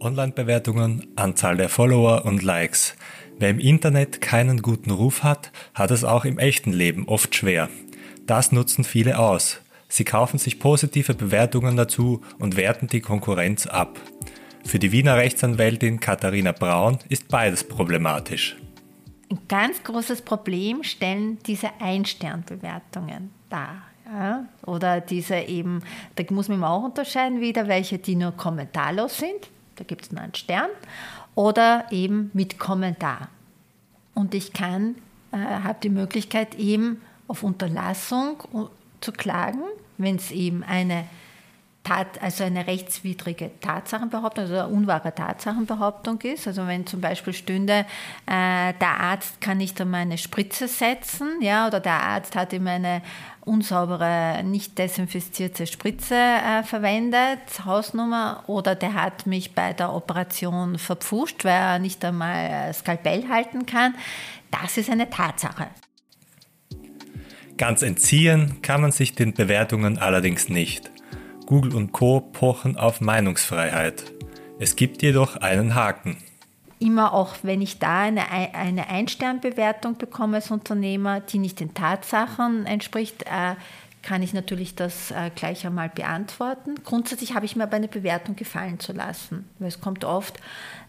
Online-Bewertungen, Anzahl der Follower und Likes. Wer im Internet keinen guten Ruf hat, hat es auch im echten Leben oft schwer. Das nutzen viele aus. Sie kaufen sich positive Bewertungen dazu und werten die Konkurrenz ab. Für die Wiener Rechtsanwältin Katharina Braun ist beides problematisch. Ein ganz großes Problem stellen diese Ein-Stern-Bewertungen dar. Ja? Oder diese eben, da muss man auch unterscheiden wieder, welche die nur kommentarlos sind, da gibt es nur einen Stern, oder eben mit Kommentar. Und ich kann, äh, habe die Möglichkeit eben auf Unterlassung zu klagen, wenn es eben eine Tat, also eine rechtswidrige Tatsachenbehauptung, also eine unwahre Tatsachenbehauptung ist. Also wenn zum Beispiel stünde, äh, der Arzt kann nicht einmal eine Spritze setzen, ja, oder der Arzt hat ihm eine unsaubere, nicht desinfizierte Spritze äh, verwendet, Hausnummer, oder der hat mich bei der Operation verpfuscht, weil er nicht einmal Skalpell halten kann. Das ist eine Tatsache. Ganz entziehen kann man sich den Bewertungen allerdings nicht. Google und Co pochen auf Meinungsfreiheit. Es gibt jedoch einen Haken. Immer auch, wenn ich da eine, eine Ein-Stern-Bewertung bekomme als Unternehmer, die nicht den Tatsachen entspricht, äh, kann ich natürlich das äh, gleich einmal beantworten. Grundsätzlich habe ich mir aber eine Bewertung gefallen zu lassen, weil es kommt oft,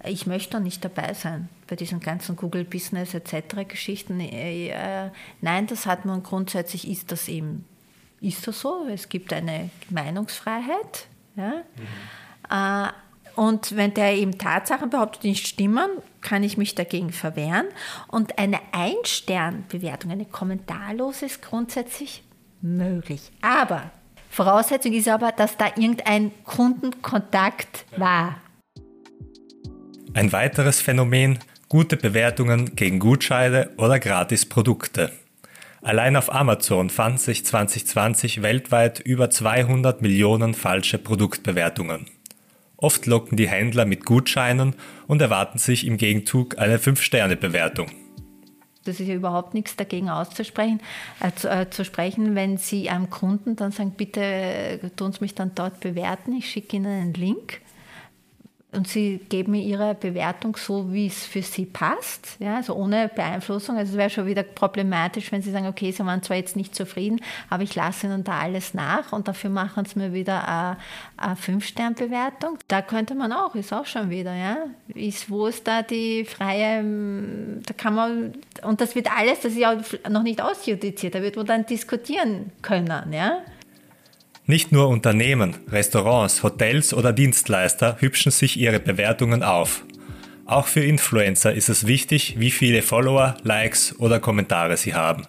ich möchte nicht dabei sein bei diesen ganzen Google Business etc. Geschichten. Äh, nein, das hat man grundsätzlich, ist das eben ist das so. Es gibt eine Meinungsfreiheit. Ja? Mhm. Äh, und wenn der eben Tatsachen behauptet, die nicht stimmen, kann ich mich dagegen verwehren. Und eine Ein-Stern-Bewertung, eine kommentarlose, ist grundsätzlich möglich. Aber Voraussetzung ist aber, dass da irgendein Kundenkontakt war. Ein weiteres Phänomen, gute Bewertungen gegen Gutscheine oder Gratisprodukte. Allein auf Amazon fanden sich 2020 weltweit über 200 Millionen falsche Produktbewertungen. Oft locken die Händler mit Gutscheinen und erwarten sich im Gegenzug eine 5-Sterne-Bewertung. Das ist ja überhaupt nichts dagegen auszusprechen, äh, zu, äh, zu, sprechen, wenn Sie einem Kunden dann sagen, bitte äh, tun Sie mich dann dort bewerten, ich schicke Ihnen einen Link und sie geben mir ihre Bewertung so, wie es für sie passt, ja, also ohne Beeinflussung. Also es wäre schon wieder problematisch, wenn sie sagen, okay, sie waren zwar jetzt nicht zufrieden, aber ich lasse ihnen da alles nach und dafür machen sie mir wieder eine, eine Fünf-Stern-Bewertung. Da könnte man auch, ist auch schon wieder, ja, ist, wo ist da die freie, da kann man, und das wird alles, das ist ja noch nicht ausjudiziert, da wird man dann diskutieren können, ja. Nicht nur Unternehmen, Restaurants, Hotels oder Dienstleister hübschen sich ihre Bewertungen auf. Auch für Influencer ist es wichtig, wie viele Follower, Likes oder Kommentare sie haben.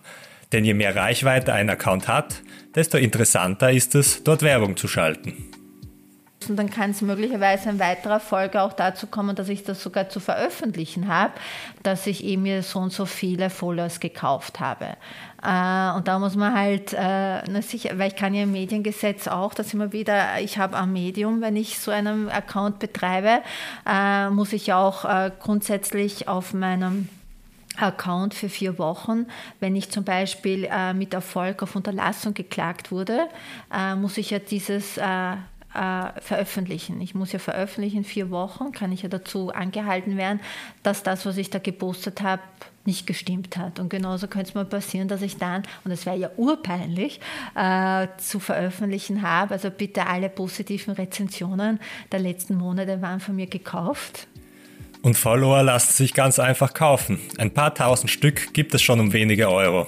Denn je mehr Reichweite ein Account hat, desto interessanter ist es, dort Werbung zu schalten. Und dann kann es möglicherweise in weiterer Folge auch dazu kommen, dass ich das sogar zu veröffentlichen habe, dass ich eben mir so und so viele Followers gekauft habe. Äh, und da muss man halt, äh, weil ich kann ja im Mediengesetz auch, dass immer wieder, ich habe ein Medium, wenn ich so einen Account betreibe, äh, muss ich auch grundsätzlich auf meinem Account für vier Wochen. Wenn ich zum Beispiel mit Erfolg auf Unterlassung geklagt wurde, muss ich ja dieses äh, veröffentlichen. Ich muss ja veröffentlichen, vier Wochen kann ich ja dazu angehalten werden, dass das, was ich da gepostet habe, nicht gestimmt hat. Und genauso könnte es mal passieren, dass ich dann, und es wäre ja urpeinlich, äh, zu veröffentlichen habe. Also bitte alle positiven Rezensionen der letzten Monate waren von mir gekauft. Und Follower lassen sich ganz einfach kaufen. Ein paar tausend Stück gibt es schon um wenige Euro.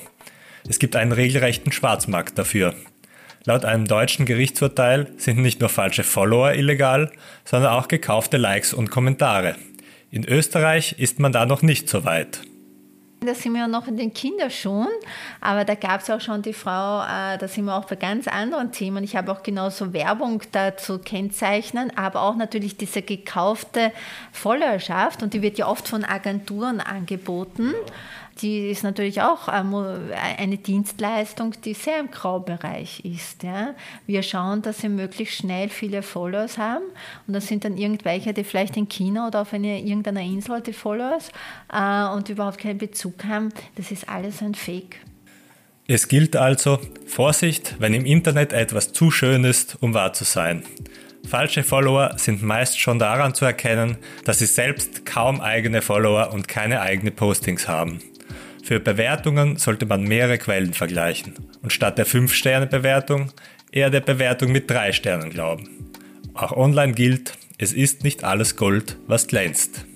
Es gibt einen regelrechten Schwarzmarkt dafür. Laut einem deutschen Gerichtsurteil sind nicht nur falsche Follower illegal, sondern auch gekaufte Likes und Kommentare. In Österreich ist man da noch nicht so weit. Da sind wir ja noch in den Kinderschuhen, aber da gab es auch schon die Frau, äh, da sind wir auch bei ganz anderen Themen. Ich habe auch genauso Werbung dazu kennzeichnen, aber auch natürlich diese gekaufte Followerschaft und die wird ja oft von Agenturen angeboten. Die ist natürlich auch eine Dienstleistung, die sehr im Graubereich ist. Ja. Wir schauen, dass sie möglichst schnell viele Followers haben und das sind dann irgendwelche, die vielleicht in China oder auf eine, irgendeiner Insel die Followers äh, und überhaupt keinen Bezug haben, das ist alles ein Fake. Es gilt also, Vorsicht, wenn im Internet etwas zu schön ist, um wahr zu sein. Falsche Follower sind meist schon daran zu erkennen, dass sie selbst kaum eigene Follower und keine eigenen Postings haben. Für Bewertungen sollte man mehrere Quellen vergleichen und statt der 5-Sterne-Bewertung eher der Bewertung mit 3 Sternen glauben. Auch online gilt, es ist nicht alles Gold, was glänzt.